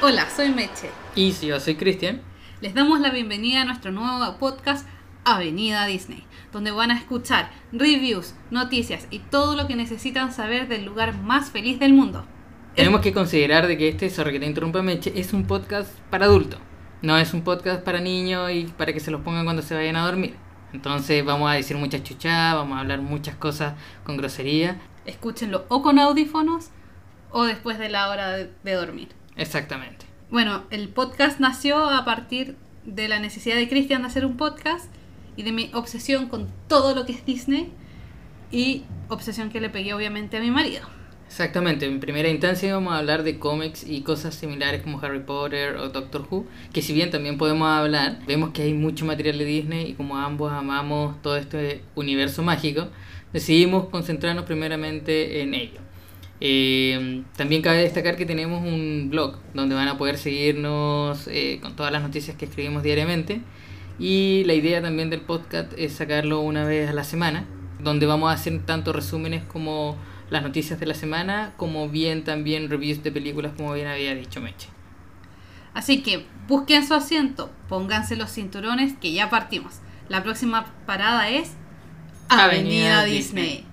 Hola, soy Meche. Y si yo soy Cristian. Les damos la bienvenida a nuestro nuevo podcast Avenida Disney, donde van a escuchar reviews, noticias y todo lo que necesitan saber del lugar más feliz del mundo. Tenemos que considerar de que este, sorry que te interrumpa Meche, es un podcast para adultos. No es un podcast para niños y para que se los pongan cuando se vayan a dormir. Entonces vamos a decir muchas chuchadas, vamos a hablar muchas cosas con grosería. Escúchenlo o con audífonos o después de la hora de, de dormir. Exactamente. Bueno, el podcast nació a partir de la necesidad de Cristian de hacer un podcast y de mi obsesión con todo lo que es Disney y obsesión que le pegué obviamente a mi marido. Exactamente, en primera instancia vamos a hablar de cómics y cosas similares como Harry Potter o Doctor Who, que si bien también podemos hablar, vemos que hay mucho material de Disney y como ambos amamos todo este universo mágico, decidimos concentrarnos primeramente en ello. Eh, también cabe destacar que tenemos un blog donde van a poder seguirnos eh, con todas las noticias que escribimos diariamente y la idea también del podcast es sacarlo una vez a la semana, donde vamos a hacer tanto resúmenes como las noticias de la semana, como bien también reviews de películas, como bien había dicho Meche. Así que busquen su asiento, pónganse los cinturones que ya partimos. La próxima parada es Avenida, Avenida Disney. Disney.